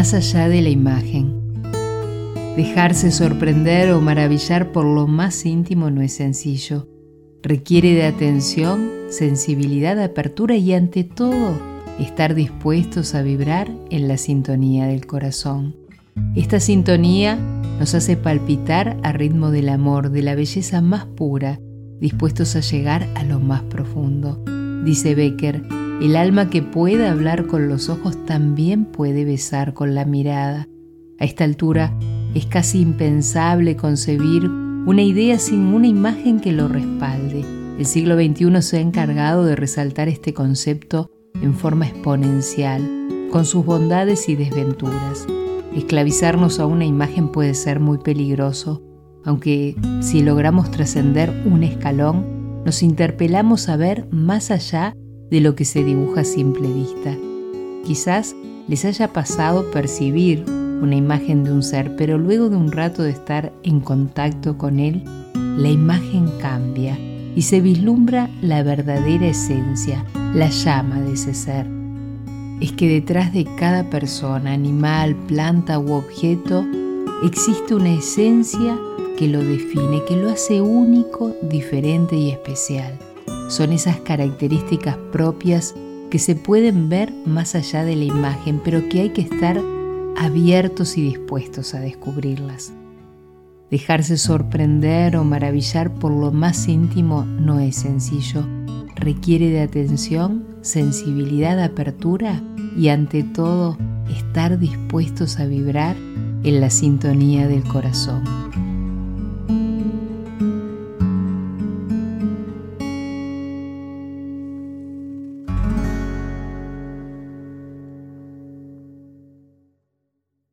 más allá de la imagen. Dejarse sorprender o maravillar por lo más íntimo no es sencillo. Requiere de atención, sensibilidad, apertura y ante todo estar dispuestos a vibrar en la sintonía del corazón. Esta sintonía nos hace palpitar a ritmo del amor, de la belleza más pura, dispuestos a llegar a lo más profundo. Dice Becker, el alma que puede hablar con los ojos también puede besar con la mirada. A esta altura es casi impensable concebir una idea sin una imagen que lo respalde. El siglo XXI se ha encargado de resaltar este concepto en forma exponencial, con sus bondades y desventuras. Esclavizarnos a una imagen puede ser muy peligroso, aunque si logramos trascender un escalón, nos interpelamos a ver más allá de lo que se dibuja a simple vista. Quizás les haya pasado percibir una imagen de un ser, pero luego de un rato de estar en contacto con él, la imagen cambia y se vislumbra la verdadera esencia, la llama de ese ser. Es que detrás de cada persona, animal, planta u objeto, existe una esencia que lo define, que lo hace único, diferente y especial son esas características propias que se pueden ver más allá de la imagen, pero que hay que estar abiertos y dispuestos a descubrirlas. Dejarse sorprender o maravillar por lo más íntimo no es sencillo. Requiere de atención, sensibilidad, apertura y ante todo estar dispuestos a vibrar en la sintonía del corazón.